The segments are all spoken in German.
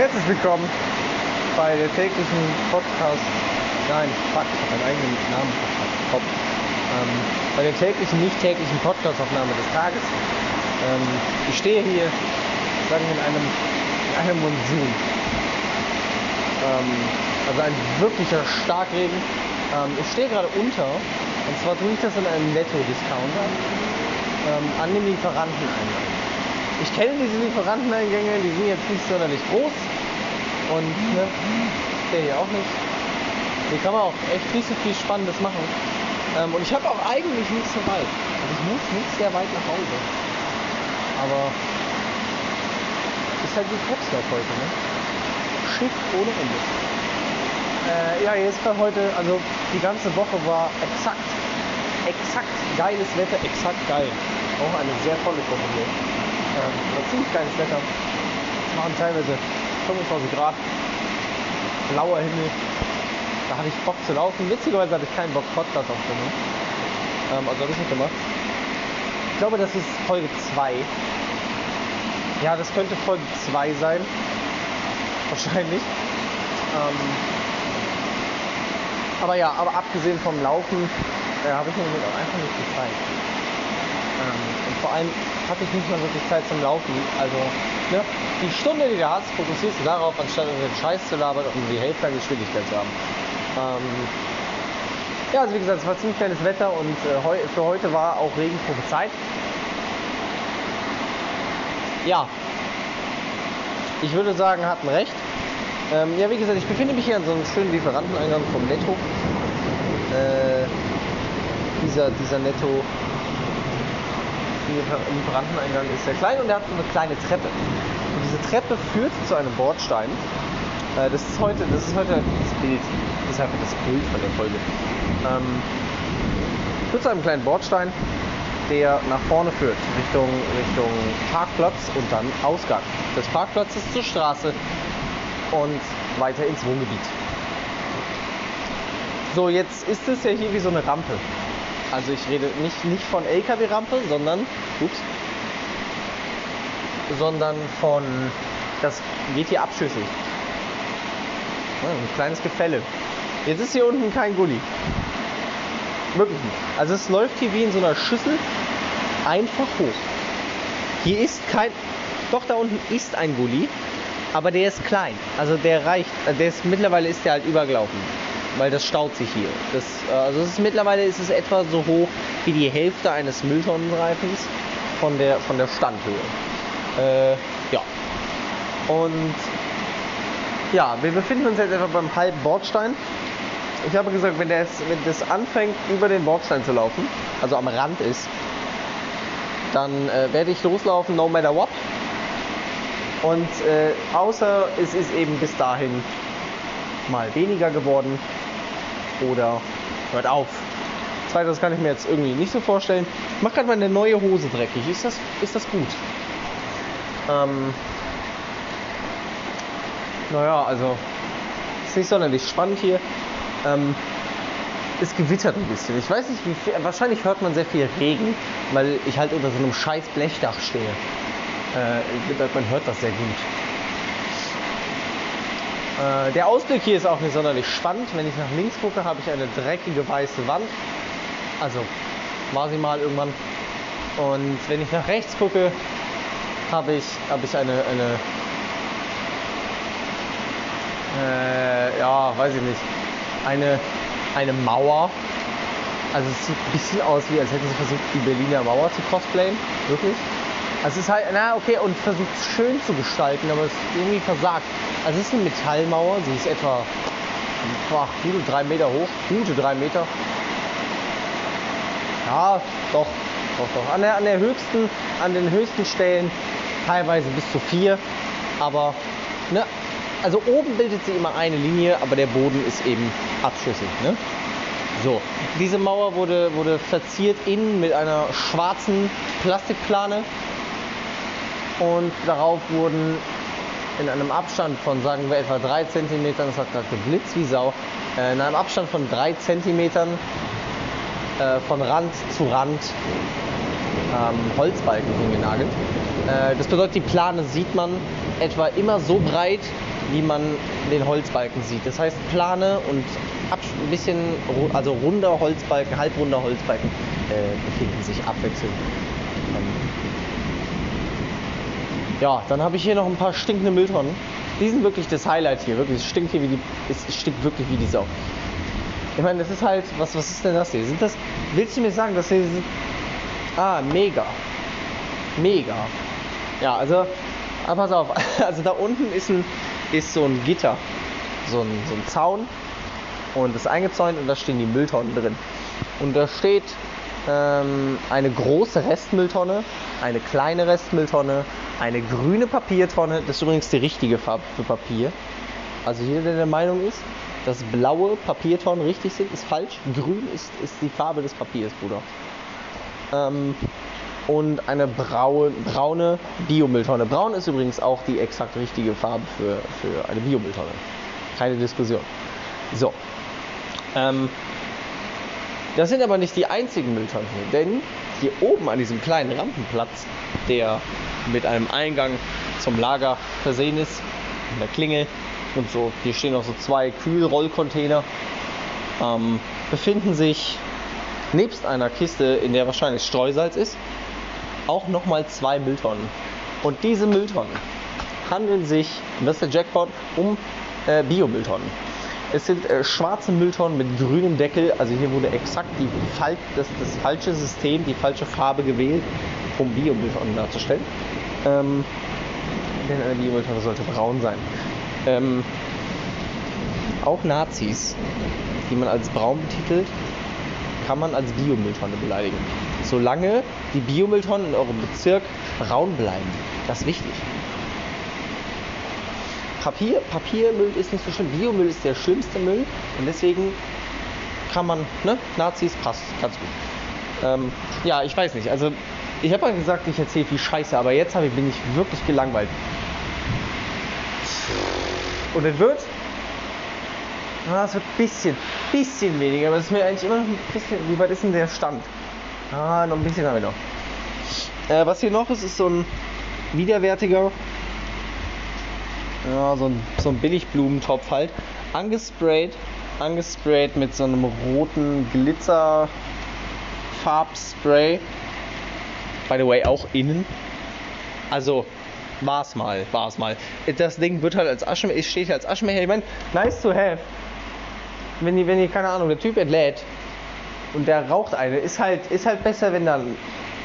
Herzlich willkommen bei der täglichen Podcast. Nein, fuck, ich habe meinen eigenen Namen. Ähm, bei der täglichen, nicht täglichen Podcastaufnahme des Tages. Ähm, ich stehe hier, sagen wir, in einem, in einem Monsun. Ähm, also ein wirklicher Starkregen. Ähm, ich stehe gerade unter, und zwar tue ich das in einem Netto-Discounter ähm, an dem Lieferanteneingang. Ich kenne diese Lieferanteneingänge, die sind jetzt nicht sonderlich groß und ne, der hier auch nicht. Hier kann man auch echt nicht so viel Spannendes machen. Ähm, und ich habe auch eigentlich nicht so weit. Also ich muss nicht sehr weit nach Hause. Aber ist halt wie Krebslauf heute, ne? Schiff ohne Ende. Äh, ja, jetzt war heute, also die ganze Woche war exakt, exakt geiles Wetter, exakt geil. Auch eine sehr tolle Formulierung. War ziemlich geiles Wetter. Es waren teilweise 25 Grad, blauer Himmel. Da hatte ich Bock zu laufen. Witzigerweise hatte ich keinen Bock, Podcast aufzunehmen. Ähm, also habe ich nicht gemacht. Ich glaube, das ist Folge 2. Ja, das könnte Folge 2 sein. Wahrscheinlich. Ähm, aber ja, aber abgesehen vom Laufen äh, habe ich mir einfach nicht gefallen. Ähm, und vor allem hatte ich nicht mal wirklich Zeit zum Laufen. Also, ne, die Stunde, die du hast, fokussierst du darauf, anstatt über den Scheiß zu labern und die Hälfte an Geschwindigkeit zu haben. Ähm, ja, also wie gesagt, es war ziemlich kleines Wetter und äh, heu für heute war auch Regen prophezeit. Ja, ich würde sagen, hatten recht. Ähm, ja, wie gesagt, ich befinde mich hier an so einem schönen Lieferanteneingang vom Netto. Äh, dieser, dieser Netto Lieferanteneingang ist sehr klein und er hat so eine kleine Treppe. Und diese Treppe führt zu einem Bordstein. Äh, das ist heute, das ist heute das Bild. Das ist einfach das Bild von der Folge. Ähm, führt zu einem kleinen Bordstein, der nach vorne führt, Richtung, Richtung Parkplatz und dann Ausgang des Parkplatzes zur Straße und weiter ins Wohngebiet. So, jetzt ist es ja hier wie so eine Rampe. Also ich rede nicht, nicht von LKW-Rampe, sondern, ups, sondern von, das geht hier abschüssig. Ein kleines Gefälle. Jetzt ist hier unten kein Gully. Wirklich nicht. Also es läuft hier wie in so einer Schüssel einfach hoch. Hier ist kein, doch da unten ist ein Gully, aber der ist klein. Also der reicht, der ist, mittlerweile ist der halt übergelaufen weil das staut sich hier. Das, äh, also ist, mittlerweile ist es etwa so hoch wie die Hälfte eines Mülltonnenreifens von der, von der Standhöhe. Äh, ja. Und ja, wir befinden uns jetzt etwa beim halben Bordstein. Ich habe gesagt, wenn, das, wenn das anfängt, über den Bordstein zu laufen, also am Rand ist, dann äh, werde ich loslaufen, no matter what. Und äh, außer es ist eben bis dahin mal weniger geworden, oder hört auf. Zweiteres kann ich mir jetzt irgendwie nicht so vorstellen. Ich mache gerade meine neue Hose dreckig. Ist das, ist das gut? Ähm, naja, also ist nicht sonderlich spannend hier. Ähm, es gewittert ein bisschen. Ich weiß nicht, wie viel, wahrscheinlich hört man sehr viel Regen, weil ich halt unter so einem scheiß Blechdach stehe. Äh, man hört das sehr gut. Äh, der Ausblick hier ist auch nicht sonderlich spannend. Wenn ich nach links gucke, habe ich eine dreckige weiße Wand. Also war sie mal irgendwann. Und wenn ich nach rechts gucke, habe ich, habe ich eine, eine äh, ja, weiß ich nicht, eine, eine Mauer. Also es sieht ein bisschen aus, wie als hätten sie versucht, die Berliner Mauer zu cosplayen. Wirklich. Also es ist halt, na okay, und versucht es schön zu gestalten, aber es irgendwie versagt. Also es ist eine Metallmauer, sie ist etwa boah, gute drei Meter hoch, gute drei Meter. Ja, doch, doch, doch. An der, an der höchsten, an den höchsten Stellen teilweise bis zu vier. Aber, ne, also oben bildet sie immer eine Linie, aber der Boden ist eben abschüssig, ne? So, diese Mauer wurde, wurde verziert innen mit einer schwarzen Plastikplane und darauf wurden in einem Abstand von, sagen wir, etwa 3 cm, das hat gerade geblitzt wie Sau, äh, in einem Abstand von 3 cm äh, von Rand zu Rand ähm, Holzbalken hingenagelt. Äh, das bedeutet, die Plane sieht man etwa immer so breit wie man den Holzbalken sieht. Das heißt, plane und ein bisschen, also runder Holzbalken, halbrunder Holzbalken äh, befinden sich abwechselnd. Ähm ja, dann habe ich hier noch ein paar stinkende Mülltonnen. Die sind wirklich das Highlight hier. Wirklich, es stinkt hier wie die, es stinkt wirklich wie die Sau. Ich meine, das ist halt, was, was ist denn das hier? Sind das, willst du mir sagen, dass hier sind, ah, mega. Mega. Ja, also, aber pass auf, also da unten ist ein, ist so ein Gitter, so ein, so ein Zaun und ist eingezäunt und da stehen die Mülltonnen drin. Und da steht ähm, eine große Restmülltonne, eine kleine Restmülltonne, eine grüne Papiertonne. Das ist übrigens die richtige Farbe für Papier. Also jeder, der der Meinung ist, dass blaue Papiertonnen richtig sind, ist falsch. Grün ist, ist die Farbe des Papiers, Bruder. Ähm, und eine braune, braune Biomülltonne. Braun ist übrigens auch die exakt richtige Farbe für, für eine Biomülltonne. Keine Diskussion. So. Ähm, das sind aber nicht die einzigen Mülltonnen hier, denn hier oben an diesem kleinen Rampenplatz, der mit einem Eingang zum Lager versehen ist, in der Klingel und so, hier stehen noch so zwei Kühlrollcontainer, ähm, befinden sich nebst einer Kiste, in der wahrscheinlich Streusalz ist, auch nochmal zwei Mülltonnen. Und diese Mülltonnen handeln sich, und das ist der Jackpot, um äh, Biomülltonnen. Es sind äh, schwarze Mülltonnen mit grünem Deckel. Also hier wurde exakt die das, das falsche System, die falsche Farbe gewählt, um Biomülltonnen darzustellen. Ähm, denn eine Biomülltonne sollte braun sein. Ähm, auch Nazis, die man als braun betitelt, kann man als Biomülltonne beleidigen. Solange die Biomülltonnen in eurem Bezirk braun bleiben. Das ist wichtig. Papier, Papiermüll ist nicht so schlimm. Biomüll ist der schlimmste Müll und deswegen kann man, ne, Nazis passt ganz gut. Ähm, ja, ich weiß nicht. Also ich habe ja gesagt, ich erzähle viel Scheiße, aber jetzt ich, bin ich wirklich gelangweilt. Und es wird, ah, es wird ein bisschen, bisschen weniger, aber es ist mir eigentlich immer noch ein bisschen, wie weit ist denn der Stand? Ah, noch ein bisschen haben wir noch. Äh, was hier noch ist, ist so ein widerwärtiger ja, so ein, so ein Billigblumentopf halt, angesprayt, angesprayt mit so einem roten Glitzerfarbspray. By the way, auch innen. Also, war's mal, war's mal. Das Ding wird halt als Aschenbecher, es steht hier als Aschenbecher. Ich meine, nice to have. Wenn die, wenn die, keine Ahnung, der Typ entlädt und der raucht eine, ist halt, ist halt besser, wenn da ein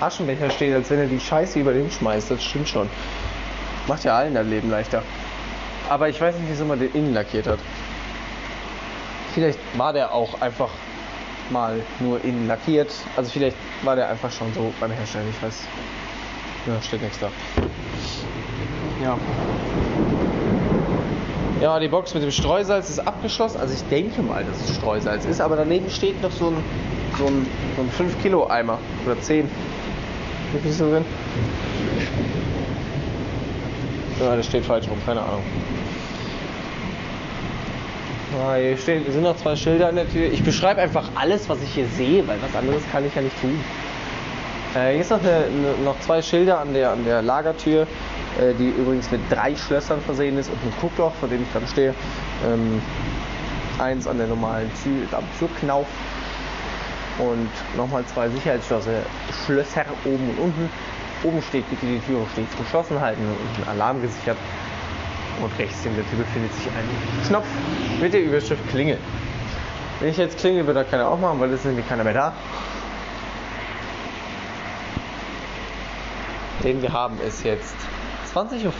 Aschenbecher steht, als wenn er die Scheiße über den schmeißt. Das stimmt schon. Macht ja allen das Leben leichter. Aber ich weiß nicht, wieso man den innen lackiert hat. Vielleicht war der auch einfach mal nur innen lackiert. Also vielleicht war der einfach schon so beim Herstellen. Ich weiß. Ja, steht nichts da. Ja. Ja, die Box mit dem Streusalz ist abgeschlossen. Also ich denke mal, dass es Streusalz ist. Aber daneben steht noch so ein, so ein, so ein 5 Kilo Eimer. Oder 10. Wie viel ist da drin? Ja, das steht falsch rum, keine Ahnung. Ah, hier stehen, sind noch zwei Schilder an der Tür. Ich beschreibe einfach alles, was ich hier sehe, weil was anderes kann ich ja nicht tun. Äh, hier ist noch, eine, eine, noch zwei Schilder an der, an der Lagertür, äh, die übrigens mit drei Schlössern versehen ist und einem Guckloch, vor dem ich dann stehe. Ähm, eins an der normalen Tür, am Türknauf und nochmal zwei Sicherheitsschlösser Schlösser oben und unten. Oben steht bitte die Türe stets geschlossen halten und ein Alarm gesichert. Und rechts neben der Tür befindet sich ein Knopf mit der Überschrift Klingel. Wenn ich jetzt klingel, wird da keiner aufmachen, weil es ist nämlich keiner mehr da. Den wir haben ist jetzt 20.50 Uhr.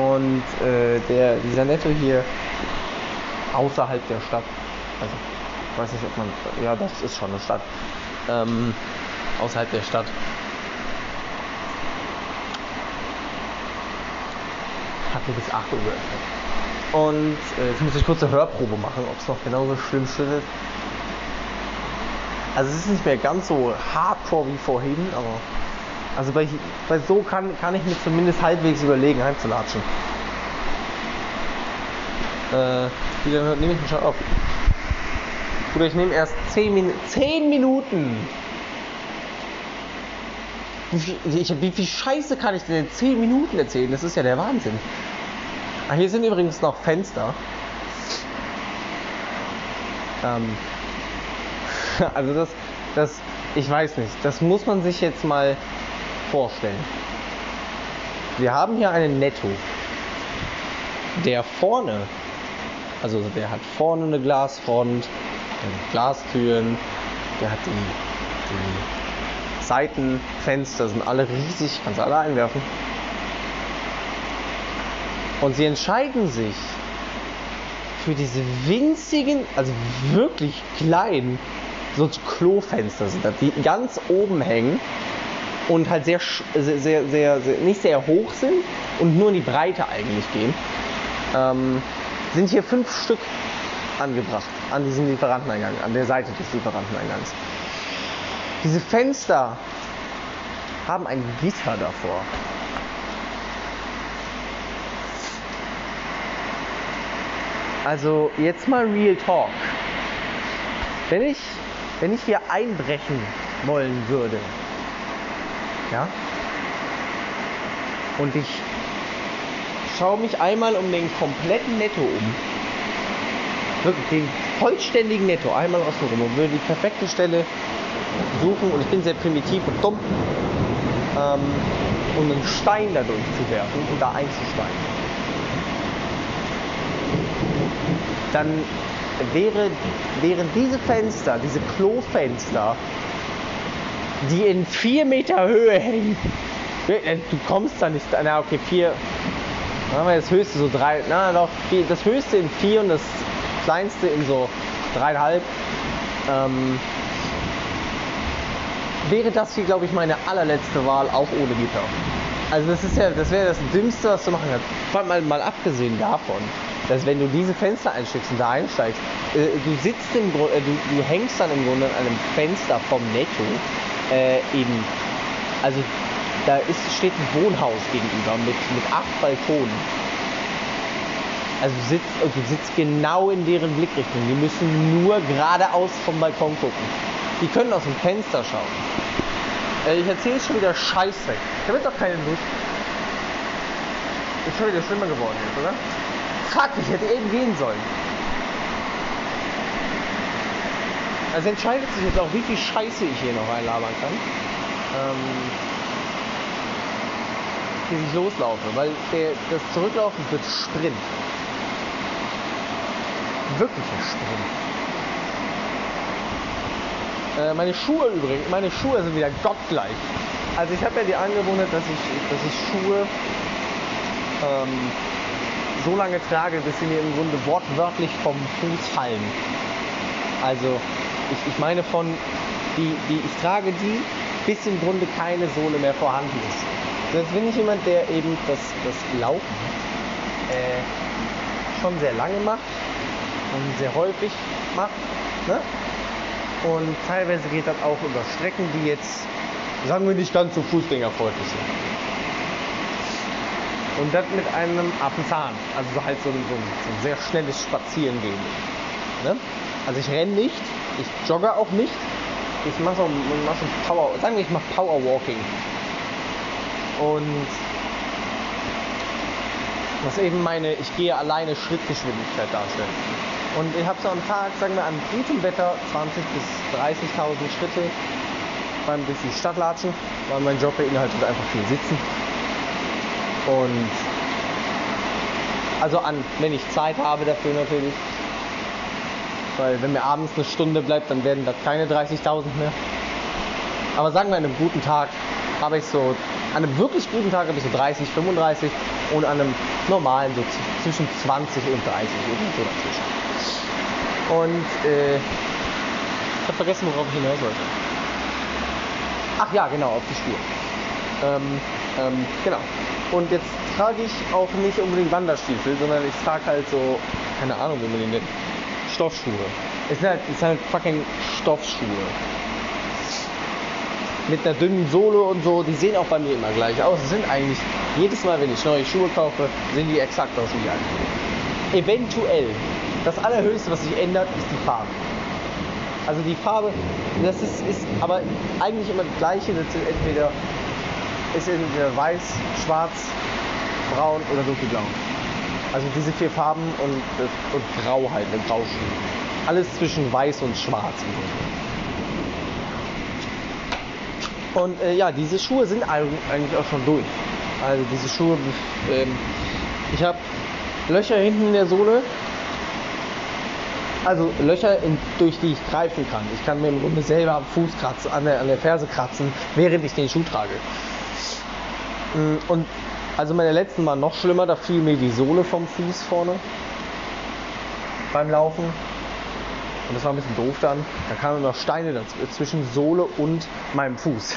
Und äh, der, dieser Netto hier außerhalb der Stadt, also ich weiß nicht, ob man, ja, das ist schon eine Stadt, ähm, außerhalb der Stadt. Hat nur bis 8 Uhr geöffnet. Und äh, jetzt muss ich kurz eine Hörprobe machen, ob es noch genauso schlimm schüttelt. Also es ist nicht mehr ganz so hardcore wie vorhin, aber also bei, bei so kann, kann ich mir zumindest halbwegs überlegen, heimzulatschen. Äh, wie lange nehme ich mich schon auf? Oder ich nehme erst 10, Min 10 Minuten Wie viel, ich, wie viel Scheiße kann ich denn in 10 Minuten erzählen? Das ist ja der Wahnsinn. Ah, hier sind übrigens noch Fenster. Ähm, also das, das, ich weiß nicht, das muss man sich jetzt mal vorstellen. Wir haben hier einen Netto, der vorne, also der hat vorne eine Glasfront, Glastüren, der hat die, die Seitenfenster, sind alle riesig, kannst du alle einwerfen. Und sie entscheiden sich für diese winzigen, also wirklich kleinen, so Klofenster sind das, die ganz oben hängen und halt sehr, sehr, sehr, sehr, nicht sehr hoch sind und nur in die Breite eigentlich gehen. Ähm, sind hier fünf Stück angebracht an diesem Lieferanteneingang, an der Seite des Lieferanteneingangs. Diese Fenster haben ein Gitter davor. Also jetzt mal Real Talk. Wenn ich, wenn ich hier einbrechen wollen würde, ja, und ich schaue mich einmal um den kompletten Netto um, wirklich den vollständigen Netto einmal außen rum und würde die perfekte Stelle suchen und ich bin sehr primitiv und dumm, ähm, um einen Stein dadurch zu werfen und da einzusteigen. dann wäre, wären diese Fenster, diese Klofenster, die in vier Meter Höhe hängen, äh, du kommst da nicht, na okay, vier, dann haben wir das höchste so drei, na doch, vier, das höchste in vier und das kleinste in so dreieinhalb. Ähm, wäre das hier, glaube ich, meine allerletzte Wahl, auch ohne Gitter. Also das ist ja, das wäre das Dümmste, was du machen kannst. Mal, mal abgesehen davon, dass wenn du diese Fenster einsteckst und da einsteigst, äh, du sitzt im Grunde, äh, du, du, hängst dann im Grunde an einem Fenster vom Netto äh, eben, also da ist, steht ein Wohnhaus gegenüber mit, mit acht Balkonen. Also du sitzt, du sitzt genau in deren Blickrichtung. Die müssen nur geradeaus vom Balkon gucken. Die können aus dem Fenster schauen. Äh, ich erzähle schon wieder Scheiße. Da wird doch keine Lust. Ist schon wieder schlimmer geworden jetzt, oder? Fuck, ich hätte eben gehen sollen. Also entscheidet sich jetzt auch, wie viel Scheiße ich hier noch reinlabern kann. Ähm, bis ich loslaufe, weil der, das Zurücklaufen wird Sprint. Wirklicher Sprint. Äh, meine Schuhe übrigens, meine Schuhe sind wieder gottgleich. Also ich habe ja die Angewohnheit, dass ich, dass ich Schuhe ähm, so lange trage, bis sie mir im Grunde wortwörtlich vom Fuß fallen. Also ich, ich meine von, die, die, ich trage die, bis im Grunde keine Sohle mehr vorhanden ist. Jetzt bin ich jemand, der eben das, das Laufen äh, schon sehr lange macht und sehr häufig macht. Ne? Und teilweise geht das auch über Strecken, die jetzt, sagen wir nicht ganz so fußgängerfreundlich sind. Und das mit einem Affenzahn. Also halt so ein, so ein, so ein sehr schnelles Spazierengehen. Ne? Also ich renne nicht, ich jogge auch nicht. Ich mache so, mach so Power, sagen wir, ich mache Powerwalking. Und was eben meine, ich gehe alleine Schrittgeschwindigkeit darstellt. Und ich habe so am Tag, sagen wir, an gutem Wetter 20.000 bis 30.000 Schritte beim durch die Stadt latschen, weil mein Job beinhaltet einfach viel Sitzen. Und also an, wenn ich Zeit habe dafür natürlich. Weil wenn mir abends eine Stunde bleibt, dann werden das keine 30.000 mehr. Aber sagen wir, an einem guten Tag habe ich so, an einem wirklich guten Tag habe ich so 30, 35 und an einem normalen so zwischen 20 und 30, irgendwie so dazwischen. Und äh, ich habe vergessen, worauf ich hinaus wollte. Ach ja, genau, auf die Spur. Ähm, ähm, genau. Und jetzt trage ich auch nicht unbedingt Wanderstiefel, sondern ich trage halt so, keine Ahnung, wie man die nennt, Stoffschuhe. Es sind halt, es sind halt fucking Stoffschuhe. Mit einer dünnen Sohle und so, die sehen auch bei mir immer gleich aus. Es sind eigentlich, jedes Mal, wenn ich neue Schuhe kaufe, sehen die exakt aus wie die alten. Eventuell, das allerhöchste, was sich ändert, ist die Farbe. Also die Farbe, das ist, ist aber eigentlich immer das gleiche. Das sind entweder ist entweder weiß, schwarz, braun oder dunkelblau. Also diese vier Farben und, und grau halt, eine Grauschuhe. Alles zwischen weiß und schwarz. Und äh, ja, diese Schuhe sind eigentlich auch schon durch. Also diese Schuhe, ähm, ich habe Löcher hinten in der Sohle. Also Löcher, in, durch die ich greifen kann. Ich kann mir im Grunde selber am Fuß kratzen, an der, an der Ferse kratzen, während ich den Schuh trage. Mm, und also meine letzten waren noch schlimmer, da fiel mir die Sohle vom Fuß vorne beim Laufen. Und das war ein bisschen doof dann. Da kamen noch Steine zwischen Sohle und meinem Fuß.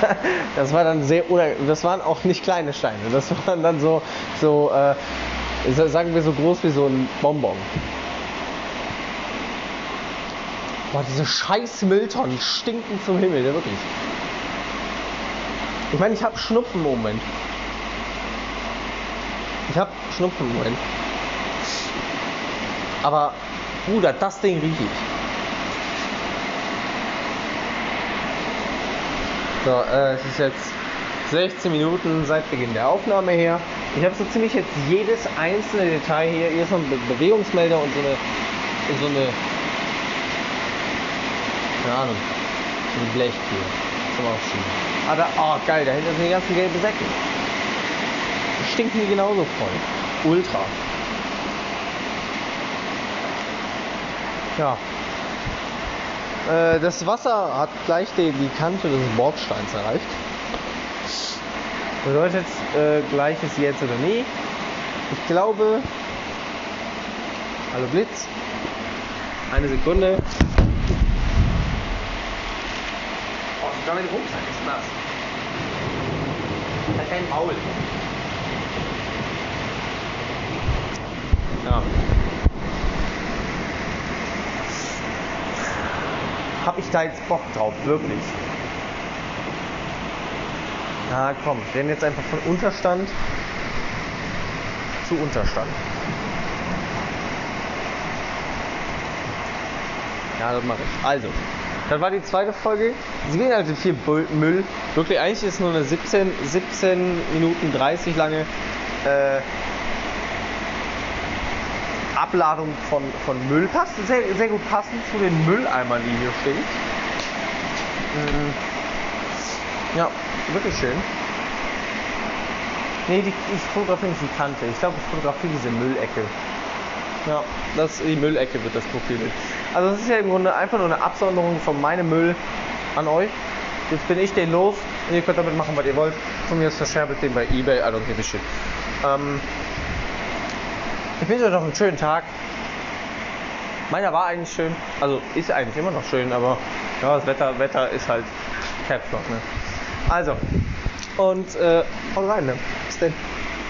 das war dann sehr, das waren auch nicht kleine Steine. Das waren dann so, so äh, sagen wir so groß wie so ein Bonbon. Boah, diese scheiß Mülltonnen stinken zum Himmel, der wirklich. Ich meine, ich habe Schnupfen im Moment. Ich habe Schnupfen im Moment. Aber, Bruder, das Ding riecht. So, äh, es ist jetzt 16 Minuten seit Beginn der Aufnahme her. Ich habe so ziemlich jetzt jedes einzelne Detail hier. Hier ist noch ein Be Bewegungsmelder und so eine, so eine, keine Ahnung, so eine Blechtür zum Aufschieben. Da, oh geil, da hinten sind die ganzen gelben Säcke. Die stinken die genauso voll. Ultra. Ja. Äh, das Wasser hat gleich die, die Kante des Bordsteins erreicht. Bedeutet, äh, gleich ist jetzt oder nie. Ich glaube. Hallo Blitz. Eine Sekunde. Oh, sogar mein Rucksack ist nass. Halt dein Maul. Ja. Hab ich da jetzt Bock drauf, wirklich. Na komm, wir rennen jetzt einfach von Unterstand zu Unterstand. Ja, das mache ich. Also, das war die zweite Folge. Sie gehen halt viel Müll. Wirklich, eigentlich ist nur eine 17, 17 Minuten 30 lange äh, Abladung von, von Müll. Passt sehr, sehr gut passend zu den Mülleimern, die hier stehen. Mhm. Ja, wirklich schön. Nee, die, ich fotografiere nicht die Kante. Ich glaube, ich fotografiere diese Müllecke. Ja, das, die Müllecke wird das Profil. Also das ist ja im Grunde einfach nur eine Absonderung von meinem Müll an euch. Jetzt bin ich den los und ihr könnt damit machen, was ihr wollt. Von mir ist verscherbelt den bei Ebay, I don't give a shit. Ähm, ich wünsche euch noch einen schönen Tag. Meiner war eigentlich schön. Also ist eigentlich immer noch schön, aber ja, das Wetter, Wetter ist halt Caps Lock, ne? Also, und äh, haut rein, ne? Bis denn.